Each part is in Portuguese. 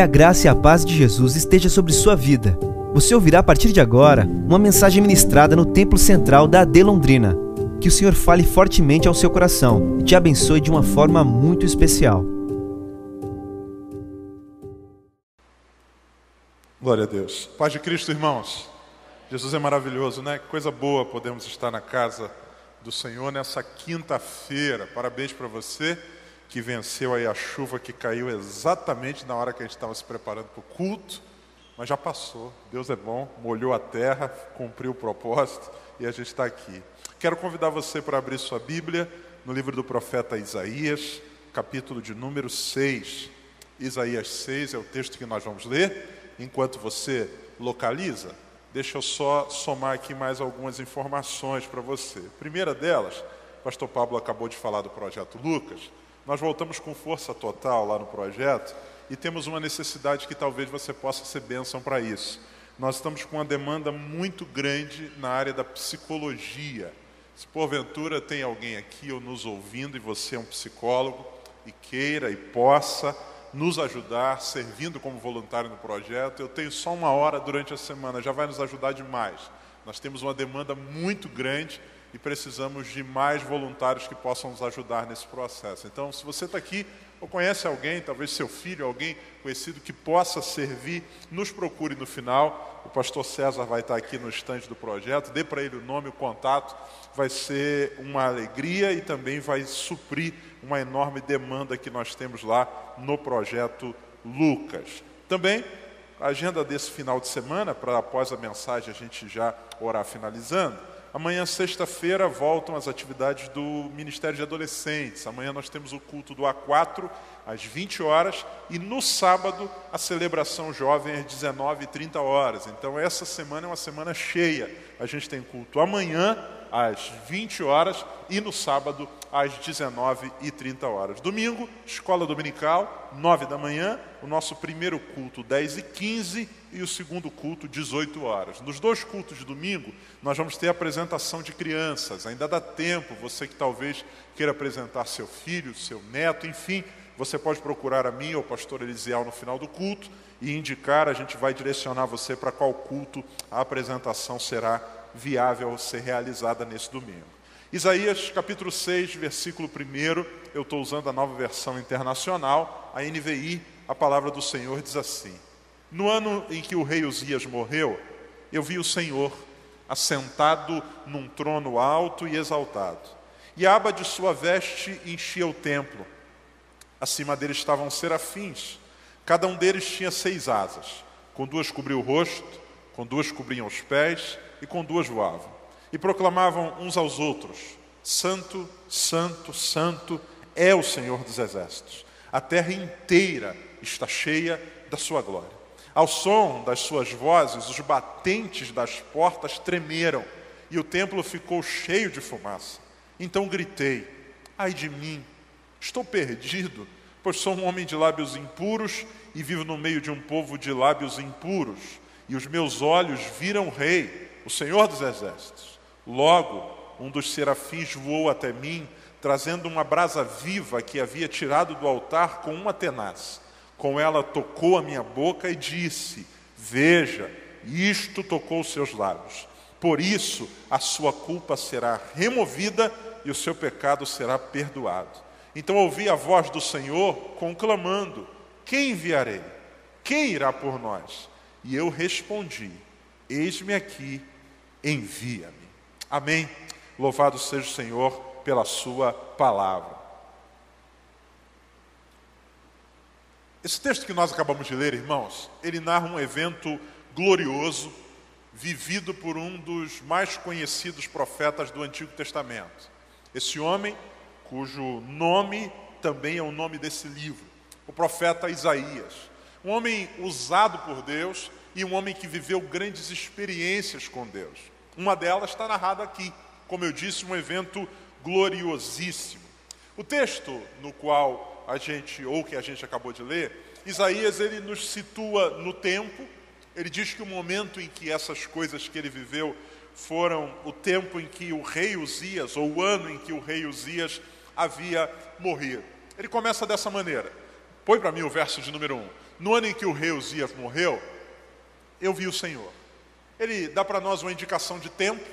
Que a graça e a paz de Jesus esteja sobre sua vida. Você ouvirá a partir de agora uma mensagem ministrada no Templo Central da AD Londrina. Que o Senhor fale fortemente ao seu coração e te abençoe de uma forma muito especial. Glória a Deus. Paz de Cristo, irmãos. Jesus é maravilhoso, né? Coisa boa podemos estar na casa do Senhor nessa quinta-feira. Parabéns para você que venceu aí a chuva que caiu exatamente na hora que a gente estava se preparando para o culto, mas já passou. Deus é bom, molhou a terra, cumpriu o propósito e a gente está aqui. Quero convidar você para abrir sua Bíblia no livro do profeta Isaías, capítulo de número 6. Isaías 6 é o texto que nós vamos ler. Enquanto você localiza, deixa eu só somar aqui mais algumas informações para você. primeira delas, o pastor Pablo acabou de falar do projeto Lucas. Nós voltamos com força total lá no projeto e temos uma necessidade que talvez você possa ser bênção para isso. Nós estamos com uma demanda muito grande na área da psicologia. Se porventura tem alguém aqui ou nos ouvindo e você é um psicólogo e queira e possa nos ajudar, servindo como voluntário no projeto, eu tenho só uma hora durante a semana, já vai nos ajudar demais. Nós temos uma demanda muito grande e precisamos de mais voluntários que possam nos ajudar nesse processo. Então, se você está aqui ou conhece alguém, talvez seu filho, alguém conhecido que possa servir, nos procure no final. O pastor César vai estar aqui no estande do projeto, dê para ele o nome, o contato. Vai ser uma alegria e também vai suprir uma enorme demanda que nós temos lá no projeto Lucas. Também a agenda desse final de semana, para após a mensagem a gente já orar finalizando Amanhã, sexta-feira, voltam as atividades do Ministério de Adolescentes. Amanhã nós temos o culto do A4 às 20 horas e no sábado a celebração jovem às 19 e 30 horas. Então essa semana é uma semana cheia. A gente tem culto amanhã às 20 horas e no sábado às 19 e 30 horas. Domingo, escola dominical, 9 da manhã, o nosso primeiro culto 10 e 15 e o segundo culto 18 horas. Nos dois cultos de domingo, nós vamos ter apresentação de crianças. Ainda dá tempo, você que talvez queira apresentar seu filho, seu neto, enfim, você pode procurar a mim ou o pastor Elisiel no final do culto e indicar, a gente vai direcionar você para qual culto a apresentação será viável ser realizada nesse domingo. Isaías capítulo 6, versículo 1, eu estou usando a nova versão internacional, a NVI, a palavra do Senhor diz assim: No ano em que o rei Uzias morreu, eu vi o Senhor assentado num trono alto e exaltado, e a aba de sua veste enchia o templo. Acima dele estavam serafins, cada um deles tinha seis asas, com duas cobriu o rosto, com duas cobriam os pés e com duas voavam. E proclamavam uns aos outros: Santo, Santo, Santo é o Senhor dos exércitos. A terra inteira está cheia da sua glória. Ao som das suas vozes, os batentes das portas tremeram e o templo ficou cheio de fumaça. Então gritei: Ai de mim, estou perdido, pois sou um homem de lábios impuros e vivo no meio de um povo de lábios impuros. E os meus olhos viram o Rei, o Senhor dos Exércitos. Logo, um dos serafins voou até mim, trazendo uma brasa viva que havia tirado do altar com uma tenaz. Com ela tocou a minha boca e disse: Veja, isto tocou os seus lábios. Por isso, a sua culpa será removida e o seu pecado será perdoado. Então ouvi a voz do Senhor conclamando: Quem enviarei? Quem irá por nós? E eu respondi: Eis-me aqui, envia-me. Amém. Louvado seja o Senhor pela Sua palavra. Esse texto que nós acabamos de ler, irmãos, ele narra um evento glorioso vivido por um dos mais conhecidos profetas do Antigo Testamento. Esse homem, cujo nome também é o nome desse livro, o profeta Isaías. Um homem usado por Deus e um homem que viveu grandes experiências com Deus. Uma delas está narrada aqui, como eu disse, um evento gloriosíssimo. O texto no qual a gente, ou que a gente acabou de ler, Isaías ele nos situa no tempo, ele diz que o momento em que essas coisas que ele viveu foram o tempo em que o rei Uzias, ou o ano em que o rei Uzias havia morrido. Ele começa dessa maneira. Põe para mim o verso de número 1. no ano em que o rei Uzias morreu, eu vi o Senhor. Ele dá para nós uma indicação de tempo,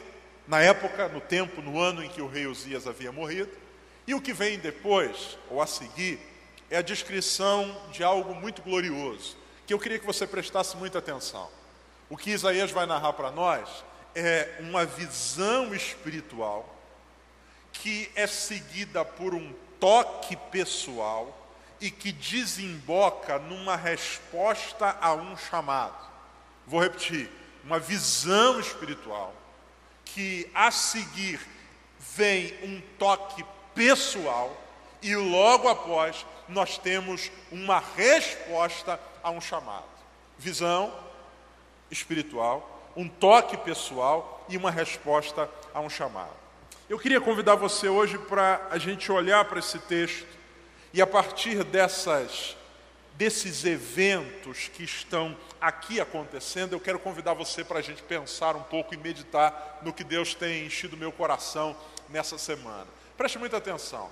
na época, no tempo, no ano em que o rei Uzias havia morrido. E o que vem depois, ou a seguir, é a descrição de algo muito glorioso, que eu queria que você prestasse muita atenção. O que Isaías vai narrar para nós é uma visão espiritual que é seguida por um toque pessoal e que desemboca numa resposta a um chamado. Vou repetir: uma visão espiritual que a seguir vem um toque pessoal e logo após nós temos uma resposta a um chamado. Visão espiritual, um toque pessoal e uma resposta a um chamado. Eu queria convidar você hoje para a gente olhar para esse texto e a partir dessas desses eventos que estão aqui acontecendo, eu quero convidar você para a gente pensar um pouco e meditar no que Deus tem enchido meu coração nessa semana. Preste muita atenção.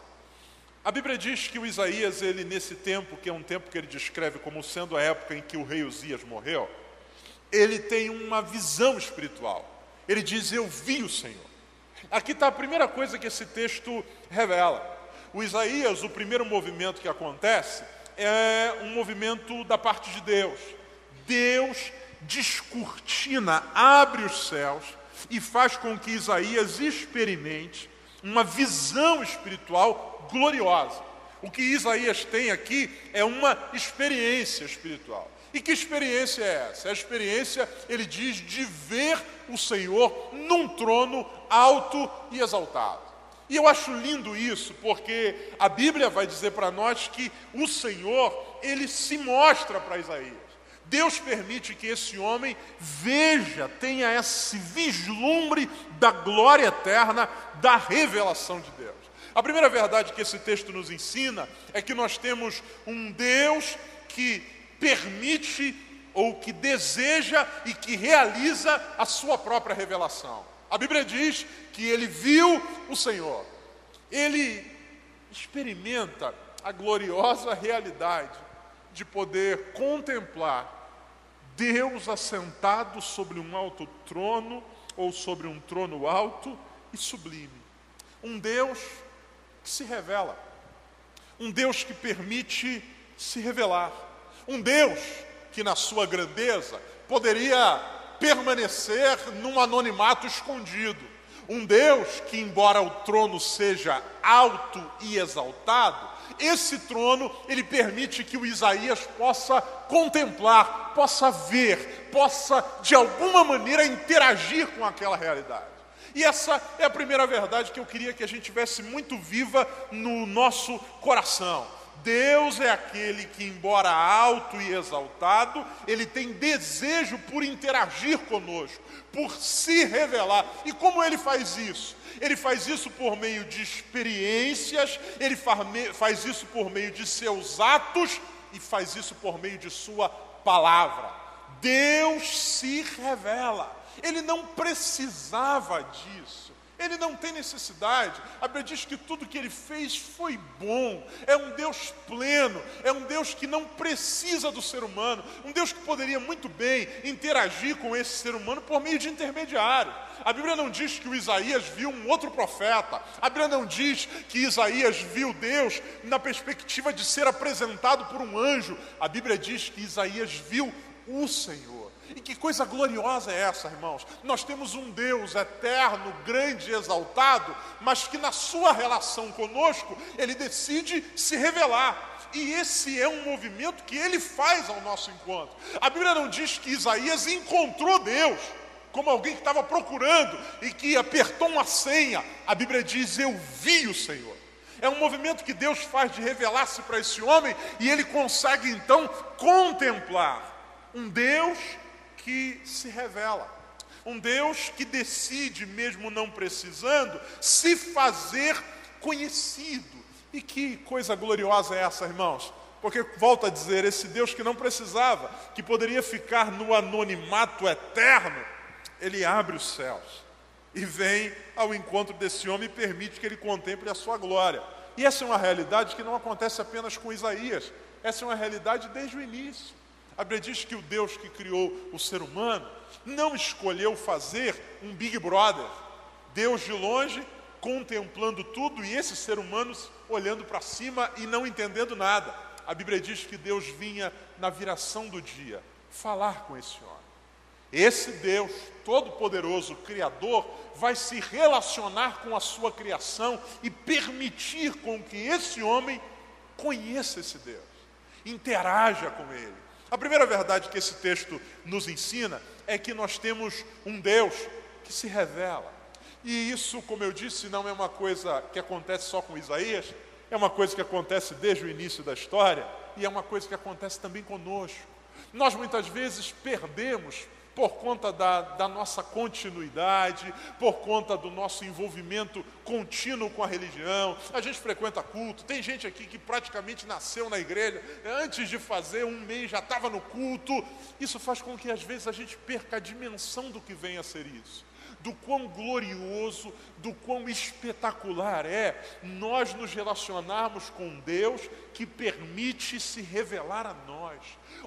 A Bíblia diz que o Isaías, ele nesse tempo, que é um tempo que ele descreve como sendo a época em que o rei Uzias morreu, ele tem uma visão espiritual. Ele diz: Eu vi o Senhor. Aqui está a primeira coisa que esse texto revela. O Isaías, o primeiro movimento que acontece, é um movimento da parte de Deus. Deus descortina, abre os céus e faz com que Isaías experimente uma visão espiritual gloriosa. O que Isaías tem aqui é uma experiência espiritual. E que experiência é essa? É a experiência, ele diz, de ver o Senhor num trono alto e exaltado. E eu acho lindo isso, porque a Bíblia vai dizer para nós que o Senhor, ele se mostra para Isaías. Deus permite que esse homem veja, tenha esse vislumbre da glória eterna, da revelação de Deus. A primeira verdade que esse texto nos ensina é que nós temos um Deus que permite ou que deseja e que realiza a sua própria revelação. A Bíblia diz que ele viu o Senhor. Ele experimenta a gloriosa realidade de poder contemplar Deus assentado sobre um alto trono ou sobre um trono alto e sublime. Um Deus que se revela. Um Deus que permite se revelar. Um Deus que, na sua grandeza, poderia permanecer num anonimato escondido. Um Deus que, embora o trono seja alto e exaltado, esse trono ele permite que o Isaías possa contemplar, possa ver, possa de alguma maneira interagir com aquela realidade. E essa é a primeira verdade que eu queria que a gente tivesse muito viva no nosso coração. Deus é aquele que, embora alto e exaltado, ele tem desejo por interagir conosco, por se revelar. E como ele faz isso? Ele faz isso por meio de experiências, ele faz isso por meio de seus atos e faz isso por meio de sua palavra. Deus se revela. Ele não precisava disso. Ele não tem necessidade. A Bíblia diz que tudo que ele fez foi bom. É um Deus pleno, é um Deus que não precisa do ser humano, um Deus que poderia muito bem interagir com esse ser humano por meio de intermediário. A Bíblia não diz que o Isaías viu um outro profeta. A Bíblia não diz que Isaías viu Deus na perspectiva de ser apresentado por um anjo. A Bíblia diz que Isaías viu o Senhor. E que coisa gloriosa é essa, irmãos? Nós temos um Deus eterno, grande e exaltado, mas que na sua relação conosco, ele decide se revelar. E esse é um movimento que ele faz ao nosso encontro. A Bíblia não diz que Isaías encontrou Deus, como alguém que estava procurando e que apertou uma senha. A Bíblia diz: Eu vi o Senhor. É um movimento que Deus faz de revelar-se para esse homem e ele consegue então contemplar um Deus que se revela. Um Deus que decide, mesmo não precisando, se fazer conhecido. E que coisa gloriosa é essa, irmãos? Porque, volto a dizer, esse Deus que não precisava, que poderia ficar no anonimato eterno, ele abre os céus e vem ao encontro desse homem e permite que ele contemple a sua glória. E essa é uma realidade que não acontece apenas com Isaías, essa é uma realidade desde o início. A Bíblia diz que o Deus que criou o ser humano não escolheu fazer um Big Brother. Deus de longe contemplando tudo e esses seres humanos olhando para cima e não entendendo nada. A Bíblia diz que Deus vinha na viração do dia falar com esse homem. Esse Deus Todo-Poderoso, Criador, vai se relacionar com a sua criação e permitir com que esse homem conheça esse Deus, interaja com ele. A primeira verdade que esse texto nos ensina é que nós temos um Deus que se revela. E isso, como eu disse, não é uma coisa que acontece só com Isaías, é uma coisa que acontece desde o início da história e é uma coisa que acontece também conosco. Nós muitas vezes perdemos por conta da, da, nossa continuidade, por conta do nosso envolvimento contínuo com a religião. A gente frequenta culto, tem gente aqui que praticamente nasceu na igreja, antes de fazer um mês já estava no culto. Isso faz com que às vezes a gente perca a dimensão do que vem a ser isso do quão glorioso, do quão espetacular é nós nos relacionarmos com Deus que permite se revelar a nós,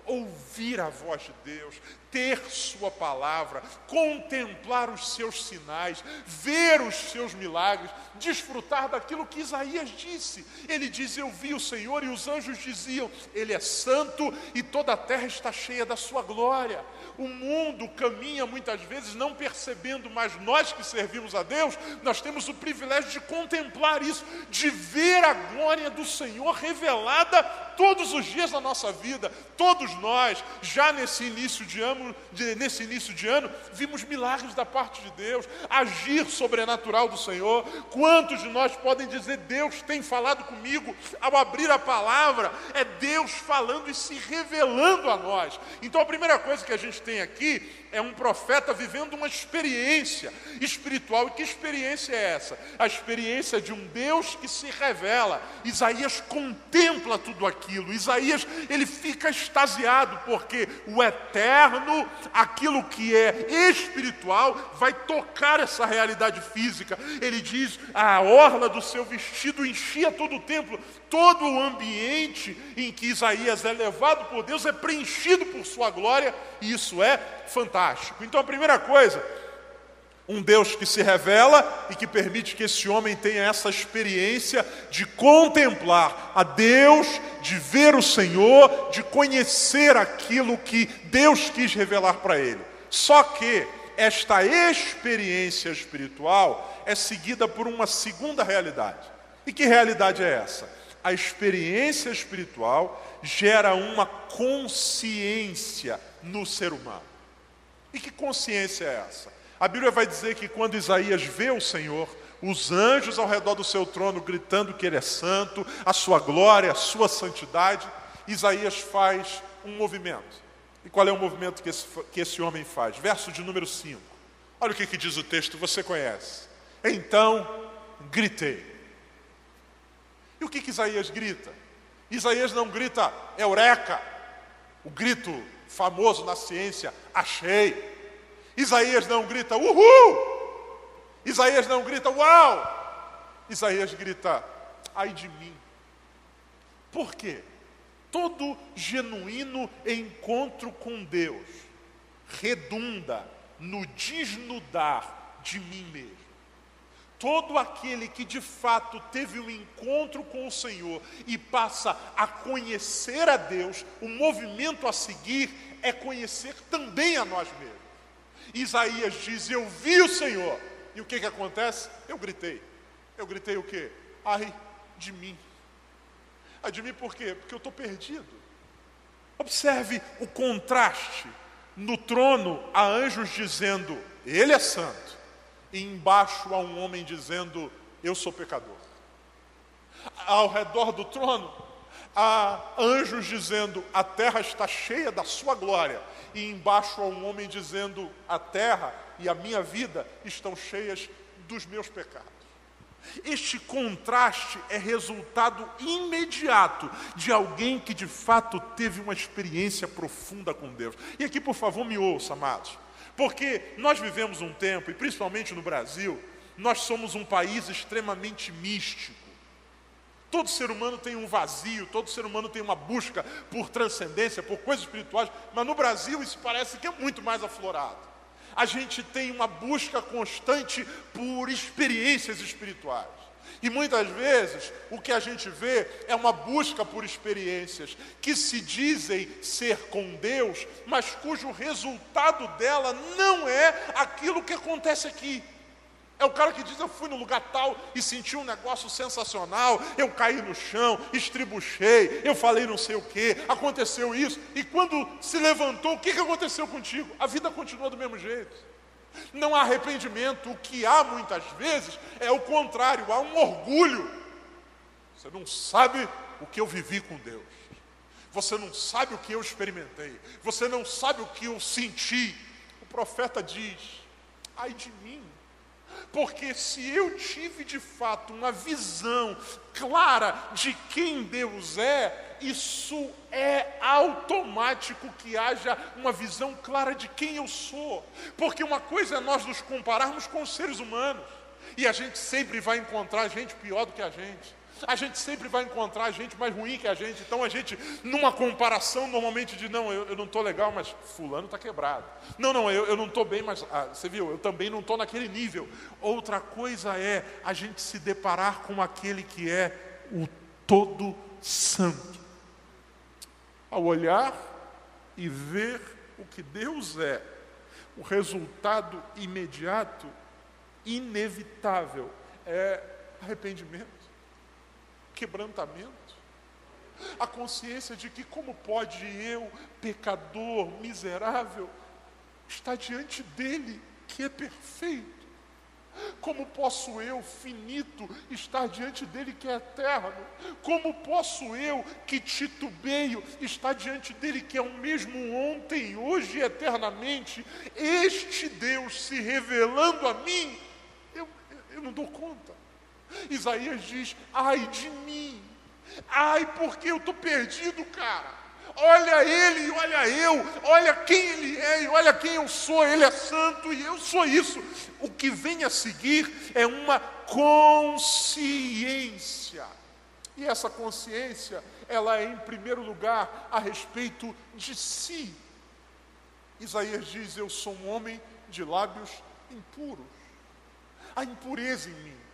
ouvir a voz de Deus, ter Sua palavra, contemplar os seus sinais, ver os seus milagres, desfrutar daquilo que Isaías disse. Ele diz: Eu vi o Senhor, e os anjos diziam: Ele é santo e toda a terra está cheia da Sua glória. O mundo caminha muitas vezes não percebendo, mas nós que servimos a Deus, nós temos o privilégio de contemplar isso, de ver a glória do Senhor revelada calada todos os dias da nossa vida. Todos nós, já nesse início de ano, de, nesse início de ano, vimos milagres da parte de Deus, agir sobrenatural do Senhor. Quantos de nós podem dizer, Deus tem falado comigo ao abrir a palavra? É Deus falando e se revelando a nós. Então a primeira coisa que a gente tem aqui é um profeta vivendo uma experiência espiritual. E que experiência é essa? A experiência de um Deus que se revela. Isaías contempla tudo aquilo. Isaías, ele fica extasiado porque o eterno, aquilo que é espiritual, vai tocar essa realidade física. Ele diz: a orla do seu vestido enchia todo o templo, todo o ambiente em que Isaías é levado por Deus é preenchido por sua glória, e isso é fantástico. Então, a primeira coisa, um Deus que se revela e que permite que esse homem tenha essa experiência de contemplar a Deus, de ver o Senhor, de conhecer aquilo que Deus quis revelar para ele. Só que esta experiência espiritual é seguida por uma segunda realidade. E que realidade é essa? A experiência espiritual gera uma consciência no ser humano. E que consciência é essa? A Bíblia vai dizer que quando Isaías vê o Senhor, os anjos ao redor do seu trono gritando que ele é santo, a sua glória, a sua santidade, Isaías faz um movimento. E qual é o movimento que esse, que esse homem faz? Verso de número 5. Olha o que, que diz o texto, você conhece. Então gritei. E o que, que Isaías grita? Isaías não grita eureka, o grito famoso na ciência, achei. Isaías não grita uhul. Isaías não grita uau. Isaías grita ai de mim. Por quê? Todo genuíno encontro com Deus redunda no desnudar de mim mesmo. Todo aquele que de fato teve um encontro com o Senhor e passa a conhecer a Deus, o movimento a seguir é conhecer também a nós mesmos. Isaías diz: Eu vi o Senhor. E o que, que acontece? Eu gritei. Eu gritei o quê? Ai de mim. Ai de mim por quê? Porque eu estou perdido. Observe o contraste. No trono há anjos dizendo: Ele é santo e embaixo há um homem dizendo: Eu sou pecador. Ao redor do trono há anjos dizendo: A terra está cheia da sua glória. E embaixo há um homem dizendo: A terra e a minha vida estão cheias dos meus pecados. Este contraste é resultado imediato de alguém que de fato teve uma experiência profunda com Deus. E aqui, por favor, me ouça, amados. Porque nós vivemos um tempo, e principalmente no Brasil, nós somos um país extremamente místico. Todo ser humano tem um vazio, todo ser humano tem uma busca por transcendência, por coisas espirituais, mas no Brasil isso parece que é muito mais aflorado. A gente tem uma busca constante por experiências espirituais. E muitas vezes o que a gente vê é uma busca por experiências que se dizem ser com Deus, mas cujo resultado dela não é aquilo que acontece aqui. É o cara que diz: Eu fui no lugar tal e senti um negócio sensacional. Eu caí no chão, estribuchei, eu falei não sei o que, aconteceu isso. E quando se levantou, o que, que aconteceu contigo? A vida continua do mesmo jeito. Não há arrependimento. O que há muitas vezes é o contrário, há um orgulho. Você não sabe o que eu vivi com Deus. Você não sabe o que eu experimentei. Você não sabe o que eu senti. O profeta diz: ai de mim. Porque se eu tive de fato uma visão clara de quem Deus é, isso é automático que haja uma visão clara de quem eu sou. Porque uma coisa é nós nos compararmos com os seres humanos, e a gente sempre vai encontrar gente pior do que a gente. A gente sempre vai encontrar gente mais ruim que a gente. Então a gente, numa comparação, normalmente diz: não, eu, eu não estou legal, mas Fulano está quebrado. Não, não, eu, eu não estou bem, mas ah, você viu, eu também não estou naquele nível. Outra coisa é a gente se deparar com aquele que é o Todo Santo ao olhar e ver o que Deus é, o resultado imediato, inevitável, é arrependimento, quebrantamento. A consciência de que, como pode eu, pecador, miserável, estar diante dele, que é perfeito, como posso eu, finito, estar diante dele que é eterno? Como posso eu, que titubeio, estar diante dele que é o mesmo ontem, hoje e eternamente? Este Deus se revelando a mim, eu, eu não dou conta. Isaías diz: ai de mim, ai porque eu estou perdido, cara. Olha ele, olha eu, olha quem ele é e olha quem eu sou. Ele é santo e eu sou isso. O que vem a seguir é uma consciência. E essa consciência, ela é em primeiro lugar a respeito de si. Isaías diz: Eu sou um homem de lábios impuros. A impureza em mim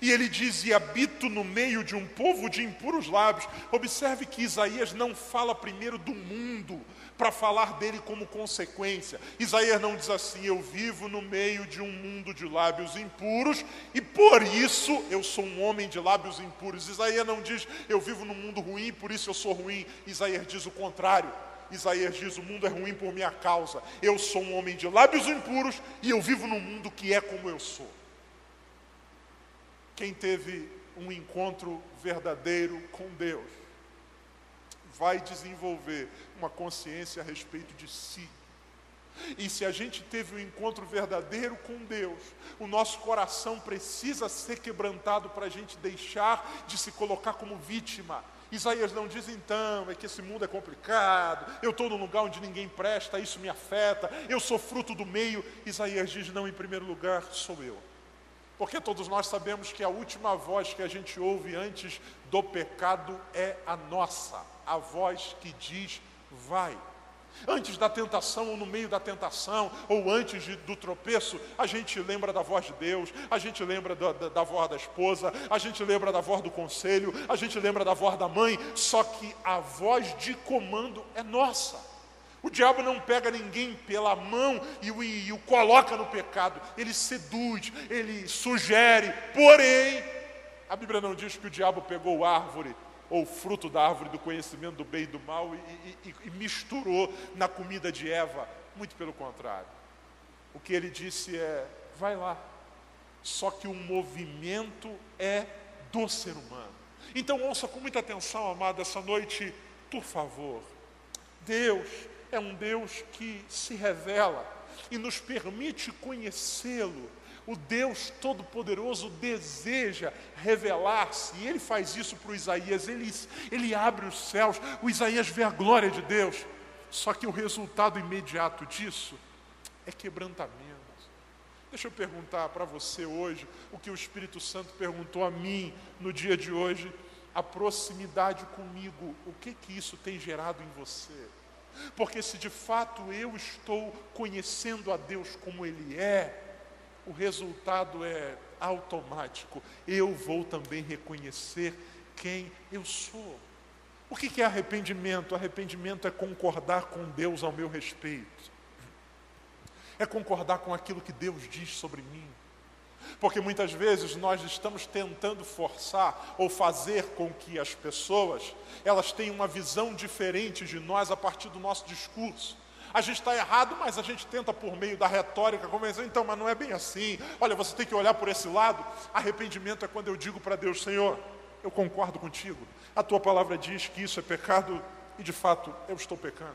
e ele diz: E habito no meio de um povo de impuros lábios. Observe que Isaías não fala primeiro do mundo, para falar dele como consequência. Isaías não diz assim: Eu vivo no meio de um mundo de lábios impuros e por isso eu sou um homem de lábios impuros. Isaías não diz: Eu vivo num mundo ruim por isso eu sou ruim. Isaías diz o contrário. Isaías diz: O mundo é ruim por minha causa. Eu sou um homem de lábios impuros e eu vivo num mundo que é como eu sou. Quem teve um encontro verdadeiro com Deus vai desenvolver uma consciência a respeito de si. E se a gente teve um encontro verdadeiro com Deus, o nosso coração precisa ser quebrantado para a gente deixar de se colocar como vítima. Isaías não diz então, é que esse mundo é complicado, eu estou num lugar onde ninguém presta, isso me afeta, eu sou fruto do meio. Isaías diz: não, em primeiro lugar sou eu. Porque todos nós sabemos que a última voz que a gente ouve antes do pecado é a nossa, a voz que diz vai. Antes da tentação, ou no meio da tentação, ou antes de, do tropeço, a gente lembra da voz de Deus, a gente lembra da, da, da voz da esposa, a gente lembra da voz do conselho, a gente lembra da voz da mãe, só que a voz de comando é nossa. O diabo não pega ninguém pela mão e o, e o coloca no pecado. Ele seduz, ele sugere. Porém, a Bíblia não diz que o diabo pegou a árvore ou fruto da árvore do conhecimento do bem e do mal e, e, e misturou na comida de Eva. Muito pelo contrário. O que ele disse é: vai lá. Só que o movimento é do ser humano. Então ouça com muita atenção, amado, essa noite, por favor. Deus é um Deus que se revela e nos permite conhecê-lo. O Deus Todo-Poderoso deseja revelar-se, e ele faz isso para o Isaías, ele, ele abre os céus, o Isaías vê a glória de Deus, só que o resultado imediato disso é quebrantamento. Deixa eu perguntar para você hoje o que o Espírito Santo perguntou a mim no dia de hoje. a proximidade comigo, o que que isso tem gerado em você? Porque se de fato eu estou conhecendo a Deus como Ele é, o resultado é automático. Eu vou também reconhecer quem eu sou. O que é arrependimento? Arrependimento é concordar com Deus ao meu respeito, é concordar com aquilo que Deus diz sobre mim. Porque muitas vezes nós estamos tentando forçar ou fazer com que as pessoas elas tenham uma visão diferente de nós a partir do nosso discurso. A gente está errado, mas a gente tenta por meio da retórica convencer, então, mas não é bem assim. Olha, você tem que olhar por esse lado. Arrependimento é quando eu digo para Deus, Senhor, eu concordo contigo. A tua palavra diz que isso é pecado e de fato eu estou pecando.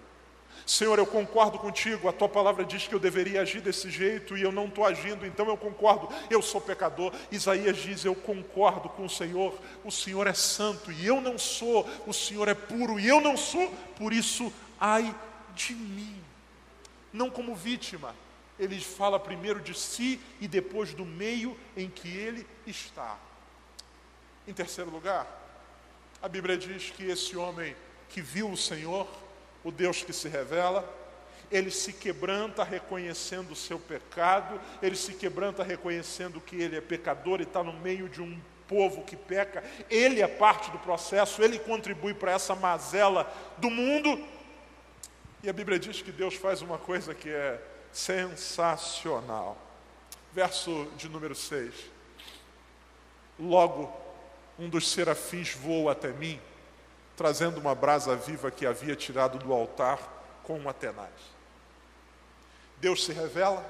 Senhor, eu concordo contigo, a tua palavra diz que eu deveria agir desse jeito e eu não estou agindo, então eu concordo, eu sou pecador. Isaías diz: Eu concordo com o Senhor, o Senhor é santo e eu não sou, o Senhor é puro e eu não sou, por isso, ai de mim. Não como vítima, ele fala primeiro de si e depois do meio em que ele está. Em terceiro lugar, a Bíblia diz que esse homem que viu o Senhor, o Deus que se revela, ele se quebranta reconhecendo o seu pecado, ele se quebranta reconhecendo que ele é pecador e está no meio de um povo que peca, ele é parte do processo, ele contribui para essa mazela do mundo. E a Bíblia diz que Deus faz uma coisa que é sensacional. Verso de número 6. Logo, um dos serafins voa até mim trazendo uma brasa viva que havia tirado do altar com uma tenaz. Deus se revela,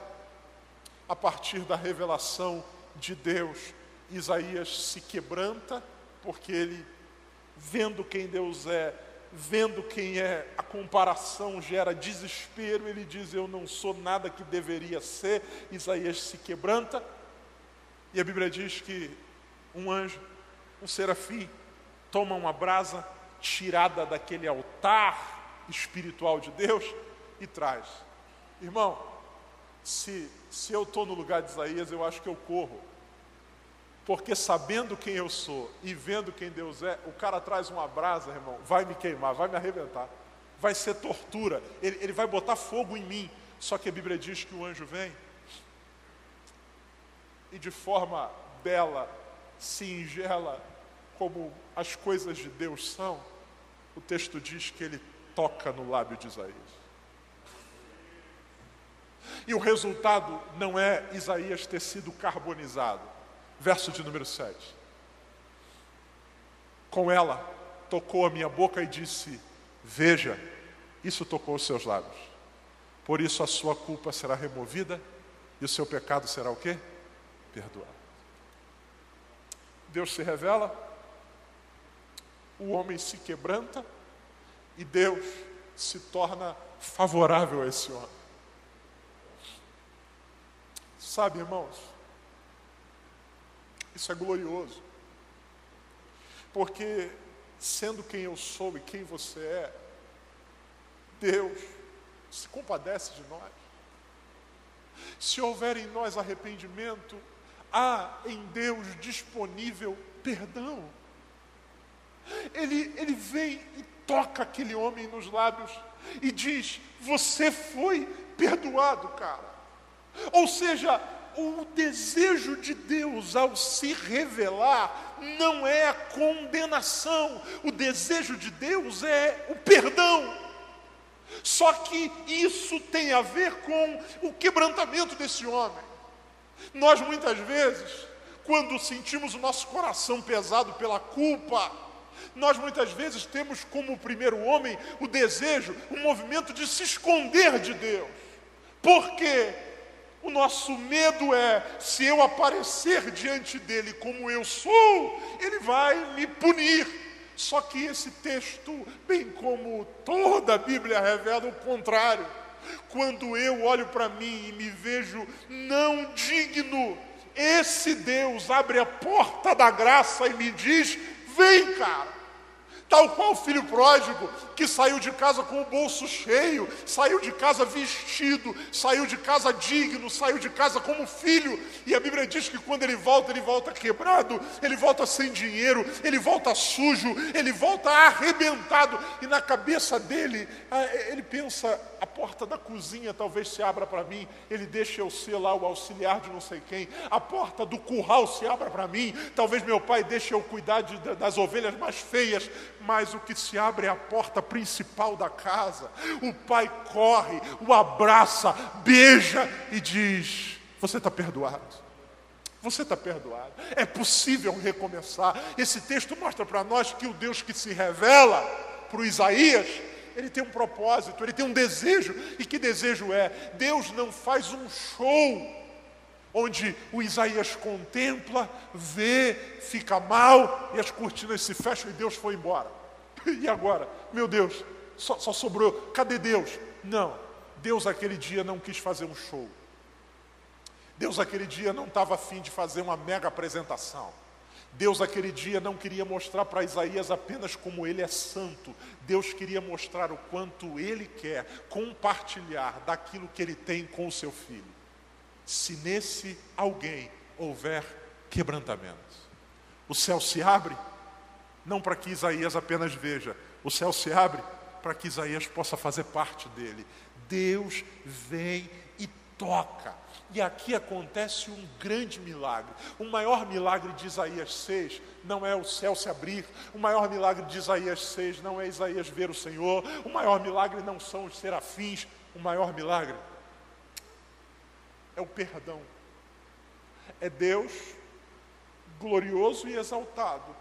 a partir da revelação de Deus, Isaías se quebranta, porque ele, vendo quem Deus é, vendo quem é, a comparação gera desespero, ele diz: Eu não sou nada que deveria ser. Isaías se quebranta, e a Bíblia diz que um anjo, um serafim, toma uma brasa, tirada daquele altar espiritual de Deus e traz. Irmão, se, se eu estou no lugar de Isaías, eu acho que eu corro. Porque sabendo quem eu sou e vendo quem Deus é, o cara traz uma brasa, irmão, vai me queimar, vai me arrebentar, vai ser tortura, ele, ele vai botar fogo em mim. Só que a Bíblia diz que o anjo vem e de forma bela, singela, como as coisas de Deus são, o texto diz que ele toca no lábio de Isaías. E o resultado não é Isaías ter sido carbonizado. Verso de número 7. Com ela tocou a minha boca e disse: Veja, isso tocou os seus lábios. Por isso a sua culpa será removida e o seu pecado será o quê? Perdoado. Deus se revela o homem se quebranta e Deus se torna favorável a esse homem. Sabe, irmãos, isso é glorioso, porque sendo quem eu sou e quem você é, Deus se compadece de nós. Se houver em nós arrependimento, há em Deus disponível perdão. Ele, ele vem e toca aquele homem nos lábios e diz: Você foi perdoado, cara. Ou seja, o desejo de Deus ao se revelar não é a condenação, o desejo de Deus é o perdão. Só que isso tem a ver com o quebrantamento desse homem. Nós muitas vezes, quando sentimos o nosso coração pesado pela culpa, nós muitas vezes temos como primeiro homem o desejo, o movimento de se esconder de Deus. Por quê? O nosso medo é: se eu aparecer diante dele como eu sou, ele vai me punir. Só que esse texto, bem como toda a Bíblia, revela o contrário. Quando eu olho para mim e me vejo não digno, esse Deus abre a porta da graça e me diz: vem, cara. Tal qual o filho pródigo que saiu de casa com o bolso cheio, saiu de casa vestido, saiu de casa digno, saiu de casa como filho. E a Bíblia diz que quando ele volta, ele volta quebrado, ele volta sem dinheiro, ele volta sujo, ele volta arrebentado. E na cabeça dele, ah, ele pensa: a porta da cozinha talvez se abra para mim, ele deixa eu ser lá o auxiliar de não sei quem. A porta do curral se abra para mim, talvez meu pai deixe eu cuidar de, das ovelhas mais feias mas o que se abre é a porta principal da casa. O pai corre, o abraça, beija e diz: Você está perdoado. Você está perdoado. É possível recomeçar. Esse texto mostra para nós que o Deus que se revela para o Isaías, ele tem um propósito, ele tem um desejo. E que desejo é? Deus não faz um show onde o Isaías contempla, vê, fica mal e as cortinas se fecham e Deus foi embora. E agora? Meu Deus, só, só sobrou. Cadê Deus? Não, Deus aquele dia não quis fazer um show. Deus aquele dia não estava afim de fazer uma mega apresentação. Deus aquele dia não queria mostrar para Isaías apenas como ele é santo. Deus queria mostrar o quanto ele quer compartilhar daquilo que ele tem com o seu filho se nesse alguém houver quebrantamento. O céu se abre, não para que Isaías apenas veja, o céu se abre para que Isaías possa fazer parte dele. Deus vem e toca. E aqui acontece um grande milagre. O maior milagre de Isaías 6 não é o céu se abrir. O maior milagre de Isaías 6 não é Isaías ver o Senhor. O maior milagre não são os serafins. O maior milagre é o perdão. É Deus glorioso e exaltado,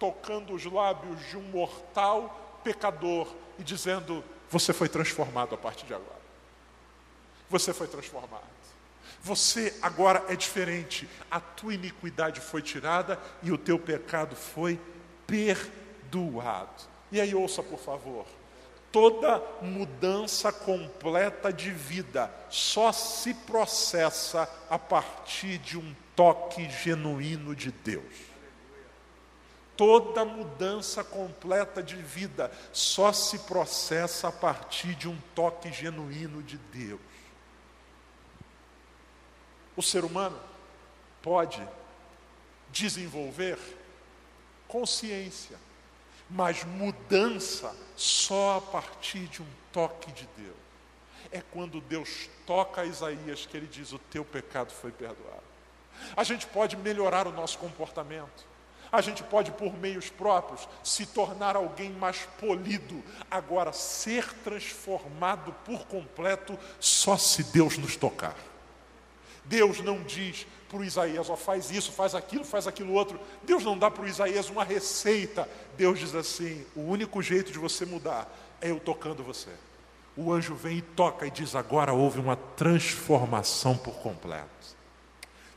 tocando os lábios de um mortal pecador e dizendo: Você foi transformado a partir de agora. Você foi transformado. Você agora é diferente. A tua iniquidade foi tirada e o teu pecado foi perdoado. E aí, ouça, por favor. Toda mudança completa de vida só se processa a partir de um toque genuíno de Deus. Toda mudança completa de vida só se processa a partir de um toque genuíno de Deus. O ser humano pode desenvolver consciência mas mudança só a partir de um toque de Deus. É quando Deus toca Isaías que ele diz: O teu pecado foi perdoado. A gente pode melhorar o nosso comportamento. A gente pode, por meios próprios, se tornar alguém mais polido. Agora, ser transformado por completo só se Deus nos tocar. Deus não diz para o Isaías, ó, faz isso, faz aquilo, faz aquilo outro. Deus não dá para o Isaías uma receita. Deus diz assim: o único jeito de você mudar é eu tocando você. O anjo vem e toca e diz: agora houve uma transformação por completo.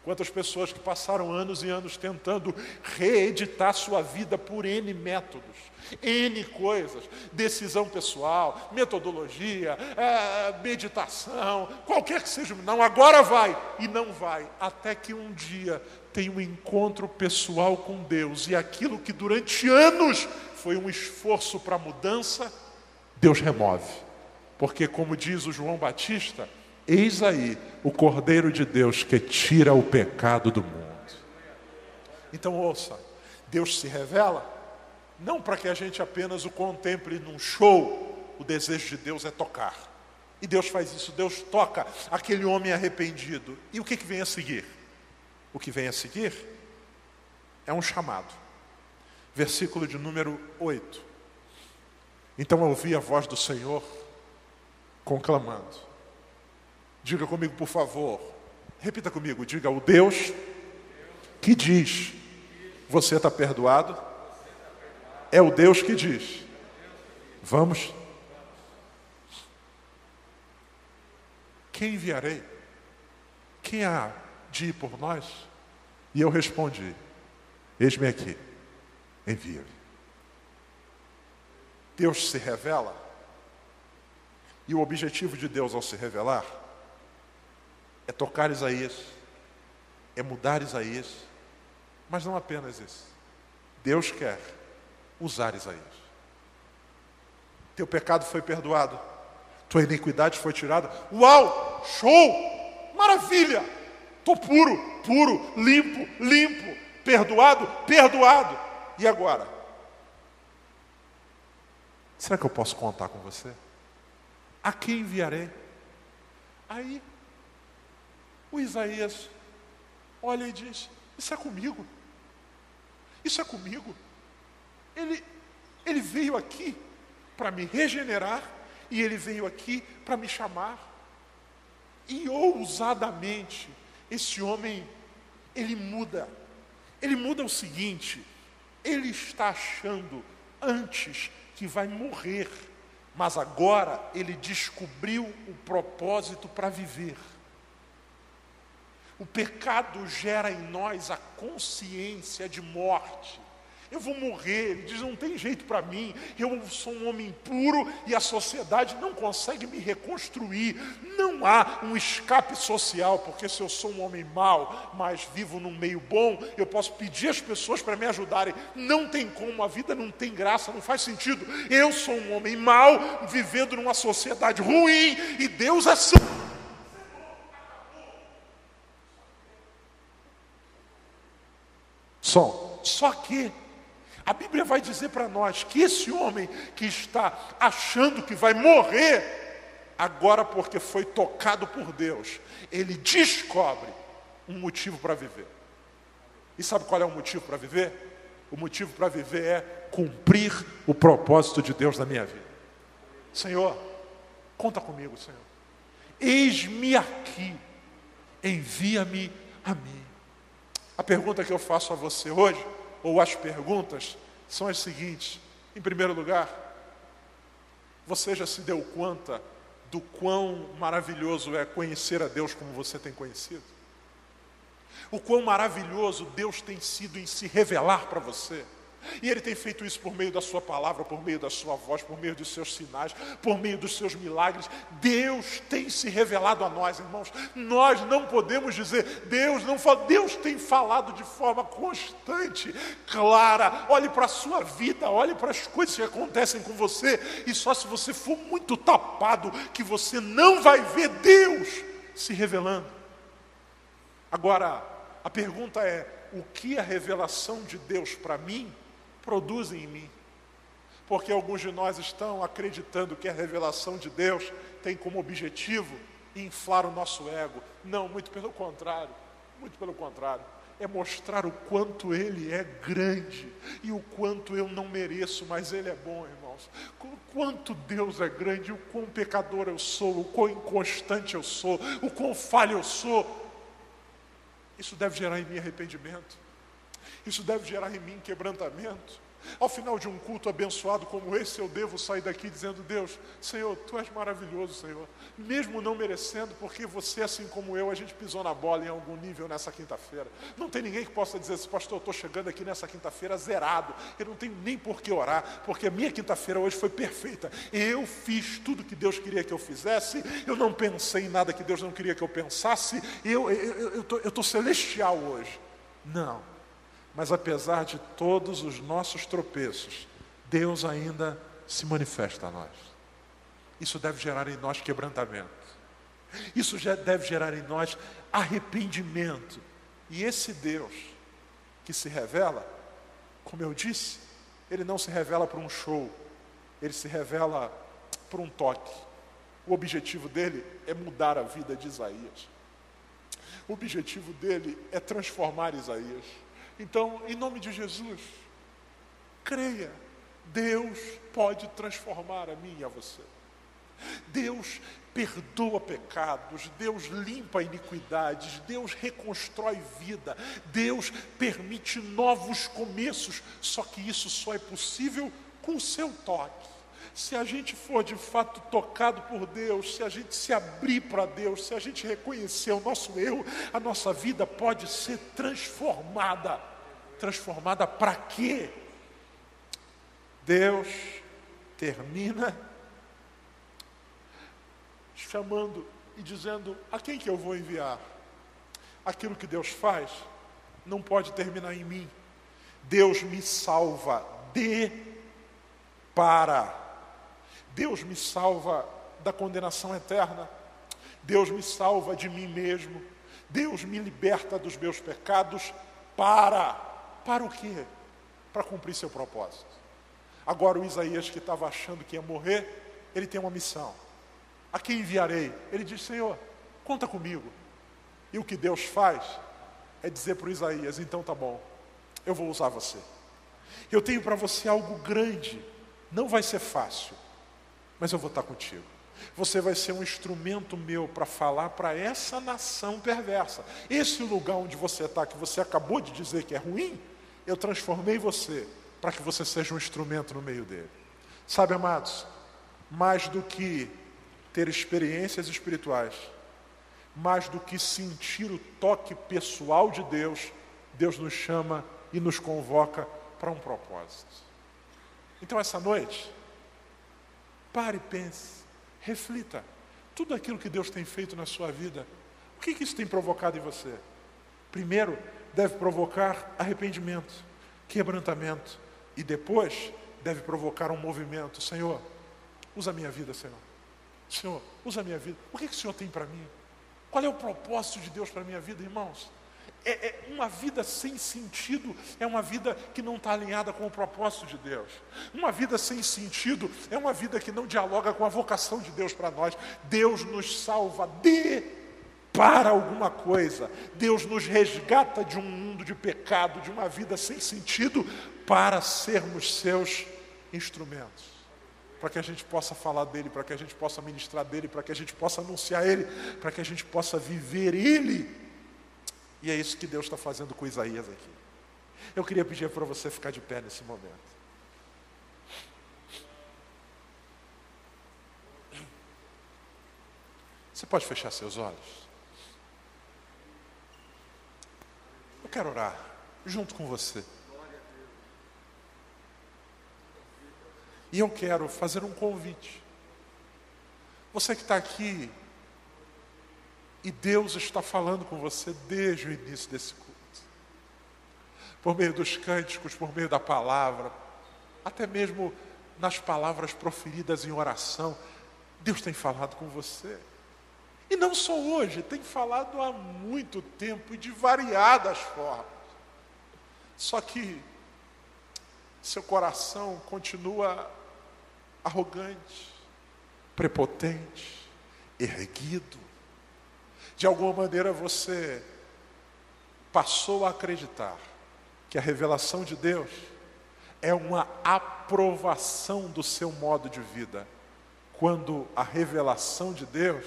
Quantas pessoas que passaram anos e anos tentando reeditar sua vida por N métodos, N coisas, decisão pessoal, metodologia, é, meditação, qualquer que seja, não, agora vai, e não vai, até que um dia tem um encontro pessoal com Deus, e aquilo que durante anos foi um esforço para mudança, Deus remove, porque como diz o João Batista, Eis aí o Cordeiro de Deus que tira o pecado do mundo. Então ouça, Deus se revela não para que a gente apenas o contemple num show, o desejo de Deus é tocar. E Deus faz isso, Deus toca aquele homem arrependido. E o que, que vem a seguir? O que vem a seguir é um chamado. Versículo de número 8. Então eu ouvi a voz do Senhor conclamando Diga comigo, por favor. Repita comigo. Diga: O Deus que diz: Você está perdoado. É o Deus que diz: Vamos. Quem enviarei? Quem há de ir por nós? E eu respondi: Eis-me aqui, envia-me. Deus se revela, e o objetivo de Deus ao se revelar é tocar Isaías, é mudar Isaías, mas não apenas isso. Deus quer usar Isaías. Teu pecado foi perdoado. Tua iniquidade foi tirada. Uau! Show! Maravilha! Estou puro, puro, limpo, limpo. Perdoado, perdoado. E agora? Será que eu posso contar com você? A quem enviarei? Aí, o Isaías olha e diz: Isso é comigo. Isso é comigo. Ele, ele veio aqui para me regenerar e ele veio aqui para me chamar. E ousadamente, esse homem, ele muda. Ele muda o seguinte: ele está achando antes que vai morrer, mas agora ele descobriu o propósito para viver. O pecado gera em nós a consciência de morte. Eu vou morrer, ele diz: não tem jeito para mim, eu sou um homem puro e a sociedade não consegue me reconstruir. Não há um escape social, porque se eu sou um homem mau, mas vivo num meio bom, eu posso pedir às pessoas para me ajudarem. Não tem como, a vida não tem graça, não faz sentido. Eu sou um homem mau, vivendo numa sociedade ruim, e Deus é santo. Som. Só que a Bíblia vai dizer para nós que esse homem que está achando que vai morrer, agora porque foi tocado por Deus, ele descobre um motivo para viver. E sabe qual é o motivo para viver? O motivo para viver é cumprir o propósito de Deus na minha vida. Senhor, conta comigo, Senhor. Eis-me aqui, envia-me a mim. A pergunta que eu faço a você hoje ou as perguntas são as seguintes: em primeiro lugar, você já se deu conta do quão maravilhoso é conhecer a Deus como você tem conhecido? O quão maravilhoso Deus tem sido em se revelar para você? E Ele tem feito isso por meio da Sua palavra, por meio da Sua voz, por meio dos seus sinais, por meio dos seus milagres. Deus tem se revelado a nós, irmãos. Nós não podemos dizer, Deus não fala, Deus tem falado de forma constante, clara. Olhe para a sua vida, olhe para as coisas que acontecem com você, e só se você for muito tapado, que você não vai ver Deus se revelando. Agora, a pergunta é: o que a revelação de Deus para mim produzem em mim. Porque alguns de nós estão acreditando que a revelação de Deus tem como objetivo inflar o nosso ego. Não, muito pelo contrário. Muito pelo contrário. É mostrar o quanto Ele é grande e o quanto eu não mereço, mas Ele é bom, irmãos. O quanto Deus é grande, o quão pecador eu sou, o quão inconstante eu sou, o quão falho eu sou. Isso deve gerar em mim arrependimento. Isso deve gerar em mim quebrantamento. Ao final de um culto abençoado como esse, eu devo sair daqui dizendo: Deus, Senhor, tu és maravilhoso, Senhor. Mesmo não merecendo, porque você, assim como eu, a gente pisou na bola em algum nível nessa quinta-feira. Não tem ninguém que possa dizer assim, pastor, eu estou chegando aqui nessa quinta-feira zerado. Eu não tenho nem por que orar, porque a minha quinta-feira hoje foi perfeita. Eu fiz tudo que Deus queria que eu fizesse, eu não pensei em nada que Deus não queria que eu pensasse. Eu estou eu, eu, eu celestial hoje. Não. Mas apesar de todos os nossos tropeços, Deus ainda se manifesta a nós. Isso deve gerar em nós quebrantamento. Isso já deve gerar em nós arrependimento. E esse Deus que se revela, como eu disse, ele não se revela para um show, ele se revela para um toque. O objetivo dele é mudar a vida de Isaías. O objetivo dele é transformar Isaías. Então, em nome de Jesus, creia, Deus pode transformar a mim e a você. Deus perdoa pecados, Deus limpa iniquidades, Deus reconstrói vida, Deus permite novos começos, só que isso só é possível com o seu toque se a gente for de fato tocado por Deus, se a gente se abrir para Deus, se a gente reconhecer o nosso eu, a nossa vida pode ser transformada. Transformada para quê? Deus termina chamando e dizendo: a quem que eu vou enviar? Aquilo que Deus faz não pode terminar em mim. Deus me salva de para Deus me salva da condenação eterna. Deus me salva de mim mesmo. Deus me liberta dos meus pecados para. Para o quê? Para cumprir seu propósito. Agora o Isaías que estava achando que ia morrer, ele tem uma missão. A quem enviarei? Ele diz: Senhor, conta comigo. E o que Deus faz é dizer para o Isaías: então tá bom, eu vou usar você. Eu tenho para você algo grande, não vai ser fácil, mas eu vou estar contigo. Você vai ser um instrumento meu para falar para essa nação perversa. Esse lugar onde você está, que você acabou de dizer que é ruim, eu transformei você para que você seja um instrumento no meio dele. Sabe, amados, mais do que ter experiências espirituais, mais do que sentir o toque pessoal de Deus, Deus nos chama e nos convoca para um propósito. Então, essa noite, pare e pense, reflita. Tudo aquilo que Deus tem feito na sua vida, o que, que isso tem provocado em você? Primeiro, deve provocar arrependimento, quebrantamento, e depois deve provocar um movimento. Senhor, usa a minha vida, Senhor. Senhor, usa a minha vida. O que, que o Senhor tem para mim? Qual é o propósito de Deus para a minha vida, irmãos? É, é, uma vida sem sentido é uma vida que não está alinhada com o propósito de Deus. Uma vida sem sentido é uma vida que não dialoga com a vocação de Deus para nós. Deus nos salva de para alguma coisa. Deus nos resgata de um mundo de pecado, de uma vida sem sentido, para sermos seus instrumentos para que a gente possa falar dele, para que a gente possa ministrar dele, para que a gente possa anunciar ele, para que a gente possa viver ele. E é isso que Deus está fazendo com Isaías aqui. Eu queria pedir para você ficar de pé nesse momento. Você pode fechar seus olhos? Quero orar junto com você. E eu quero fazer um convite. Você que está aqui e Deus está falando com você desde o início desse culto. Por meio dos cânticos, por meio da palavra, até mesmo nas palavras proferidas em oração, Deus tem falado com você. E não só hoje, tem falado há muito tempo e de variadas formas. Só que seu coração continua arrogante, prepotente, erguido. De alguma maneira você passou a acreditar que a revelação de Deus é uma aprovação do seu modo de vida, quando a revelação de Deus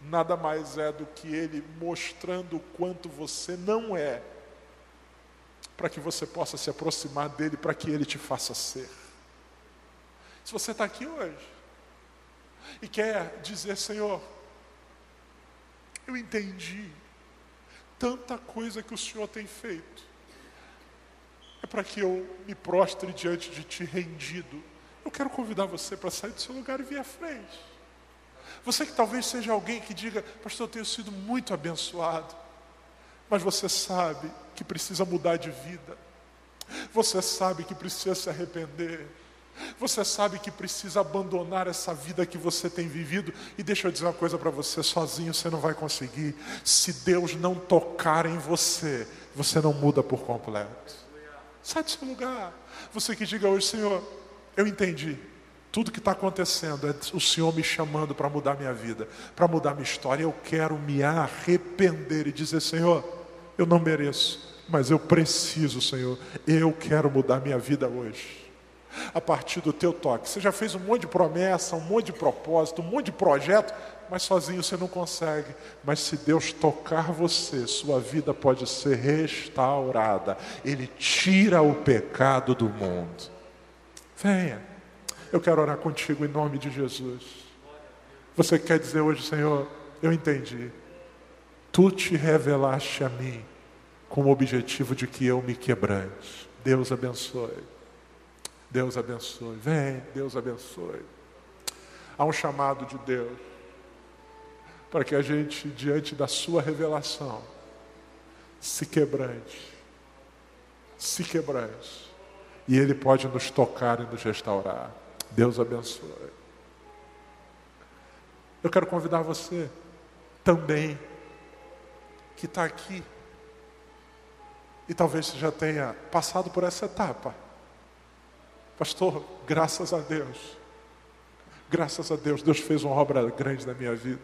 nada mais é do que Ele mostrando o quanto você não é, para que você possa se aproximar dele, para que Ele te faça ser. Se você está aqui hoje e quer dizer, Senhor, eu entendi tanta coisa que o Senhor tem feito, é para que eu me prostre diante de Ti rendido. Eu quero convidar você para sair do seu lugar e vir à frente. Você que talvez seja alguém que diga, pastor, eu tenho sido muito abençoado, mas você sabe que precisa mudar de vida, você sabe que precisa se arrepender. Você sabe que precisa abandonar essa vida que você tem vivido. E deixa eu dizer uma coisa para você: sozinho você não vai conseguir. Se Deus não tocar em você, você não muda por completo. Sai do seu lugar. Você que diga hoje, Senhor, eu entendi. Tudo que está acontecendo é o Senhor me chamando para mudar minha vida, para mudar minha história. Eu quero me arrepender e dizer, Senhor, eu não mereço, mas eu preciso, Senhor. Eu quero mudar minha vida hoje a partir do teu toque. Você já fez um monte de promessa, um monte de propósito, um monte de projeto, mas sozinho você não consegue. Mas se Deus tocar você, sua vida pode ser restaurada. Ele tira o pecado do mundo. Venha. Eu quero orar contigo em nome de Jesus. Você quer dizer hoje, Senhor, eu entendi. Tu te revelaste a mim com o objetivo de que eu me quebrante. Deus abençoe. Deus abençoe. Vem, Deus abençoe. Há um chamado de Deus para que a gente, diante da Sua revelação, se quebrante. Se quebrante. E Ele pode nos tocar e nos restaurar. Deus abençoe. Eu quero convidar você também, que está aqui, e talvez você já tenha passado por essa etapa. Pastor, graças a Deus, graças a Deus, Deus fez uma obra grande na minha vida.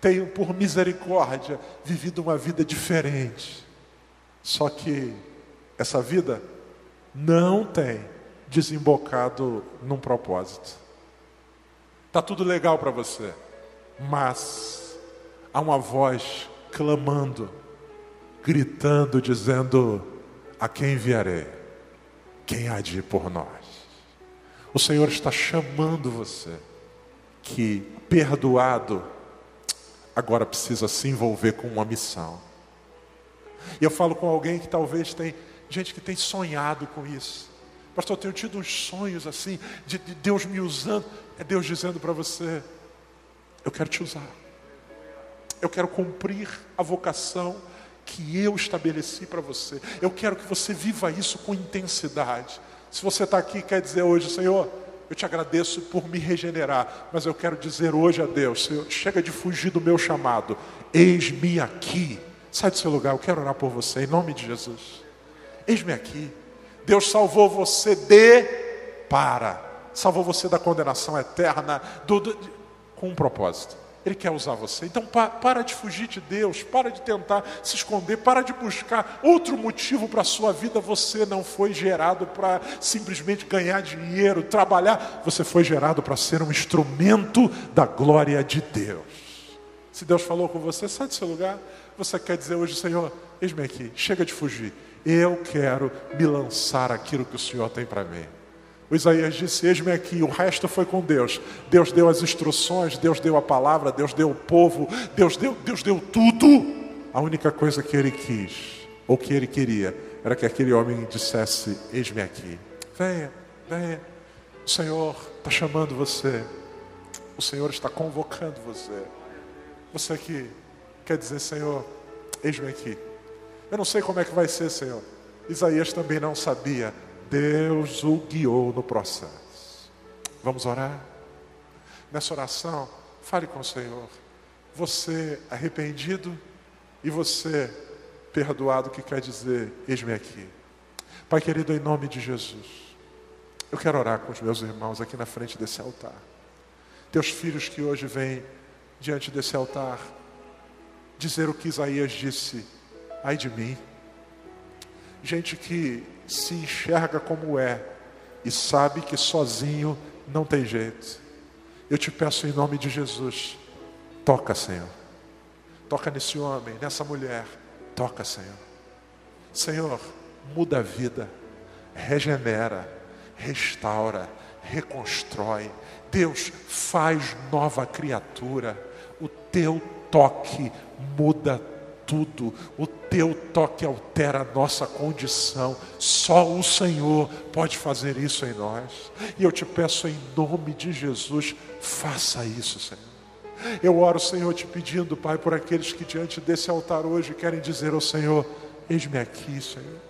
Tenho, por misericórdia, vivido uma vida diferente. Só que essa vida não tem desembocado num propósito. Está tudo legal para você, mas há uma voz clamando, gritando, dizendo: A quem enviarei? Quem há de ir por nós? O Senhor está chamando você, que perdoado, agora precisa se envolver com uma missão. E eu falo com alguém que talvez tem gente que tem sonhado com isso. Pastor, eu tenho tido uns sonhos assim, de, de Deus me usando. É Deus dizendo para você: Eu quero te usar. Eu quero cumprir a vocação que eu estabeleci para você. Eu quero que você viva isso com intensidade. Se você está aqui quer dizer hoje, Senhor, eu te agradeço por me regenerar, mas eu quero dizer hoje a Deus, Senhor, chega de fugir do meu chamado. Eis-me aqui. Sai do seu lugar, eu quero orar por você, em nome de Jesus. Eis-me aqui. Deus salvou você de para. Salvou você da condenação eterna do, do, com um propósito. Ele quer usar você. Então pa, para de fugir de Deus, para de tentar se esconder, para de buscar outro motivo para a sua vida. Você não foi gerado para simplesmente ganhar dinheiro, trabalhar. Você foi gerado para ser um instrumento da glória de Deus. Se Deus falou com você, sai do seu lugar. Você quer dizer hoje, Senhor, eis-me aqui, chega de fugir. Eu quero me lançar aquilo que o Senhor tem para mim. O Isaías disse: Eis-me aqui, o resto foi com Deus. Deus deu as instruções, Deus deu a palavra, Deus deu o povo, Deus deu, Deus deu tudo. A única coisa que ele quis, ou que ele queria, era que aquele homem dissesse: Eis-me aqui. Venha, venha. O Senhor está chamando você. O Senhor está convocando você. Você que quer dizer, Senhor, eis-me aqui. Eu não sei como é que vai ser, Senhor. Isaías também não sabia. Deus o guiou no processo. Vamos orar? Nessa oração, fale com o Senhor. Você arrependido e você perdoado, que quer dizer, eis-me aqui. Pai querido, em nome de Jesus, eu quero orar com os meus irmãos aqui na frente desse altar. Teus filhos que hoje vêm diante desse altar, dizer o que Isaías disse ai de mim. Gente que se enxerga como é e sabe que sozinho não tem jeito. Eu te peço em nome de Jesus, toca, Senhor. Toca nesse homem, nessa mulher. Toca, Senhor. Senhor, muda a vida, regenera, restaura, reconstrói. Deus, faz nova criatura. O teu toque muda tudo. O teu toque altera a nossa condição. Só o Senhor pode fazer isso em nós. E eu te peço em nome de Jesus, faça isso, Senhor. Eu oro, Senhor, te pedindo, Pai, por aqueles que diante desse altar hoje querem dizer ao Senhor: Eis-me aqui, Senhor.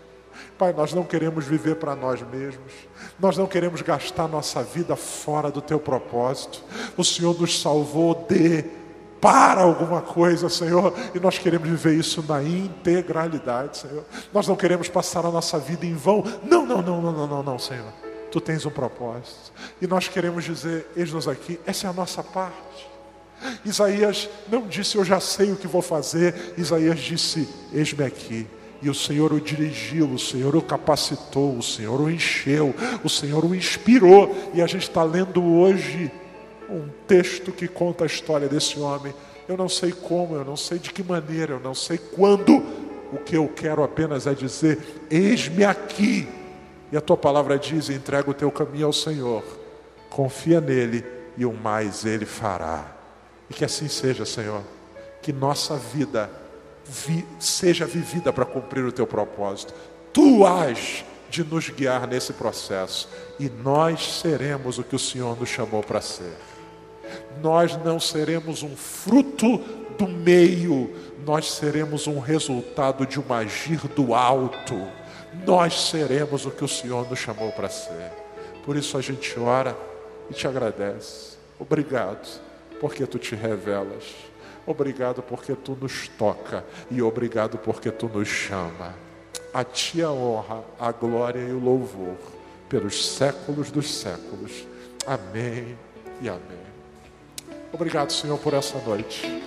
Pai, nós não queremos viver para nós mesmos, nós não queremos gastar nossa vida fora do teu propósito. O Senhor nos salvou de para alguma coisa, Senhor, e nós queremos viver isso na integralidade, Senhor. Nós não queremos passar a nossa vida em vão. Não, não, não, não, não, não, não, Senhor. Tu tens um propósito. E nós queremos dizer, eis-nos aqui, essa é a nossa parte. Isaías não disse, eu já sei o que vou fazer. Isaías disse, eis-me aqui. E o Senhor o dirigiu, o Senhor o capacitou, o Senhor o encheu, o Senhor o inspirou. E a gente está lendo hoje um texto que conta a história desse homem. Eu não sei como, eu não sei de que maneira, eu não sei quando. O que eu quero apenas é dizer: Eis-me aqui. E a tua palavra diz: entrega o teu caminho ao Senhor, confia nele e o mais ele fará. E que assim seja, Senhor. Que nossa vida vi, seja vivida para cumprir o teu propósito. Tu has de nos guiar nesse processo e nós seremos o que o Senhor nos chamou para ser nós não seremos um fruto do meio, nós seremos um resultado de um agir do alto. Nós seremos o que o Senhor nos chamou para ser. Por isso a gente ora e te agradece. Obrigado, porque tu te revelas. Obrigado porque tu nos toca e obrigado porque tu nos chama. A ti a honra, a glória e o louvor pelos séculos dos séculos. Amém e amém. Obrigado, Senhor, por essa noite.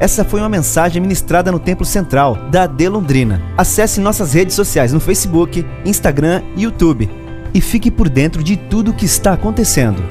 Essa foi uma mensagem ministrada no Templo Central da AD Londrina. Acesse nossas redes sociais no Facebook, Instagram e YouTube e fique por dentro de tudo o que está acontecendo.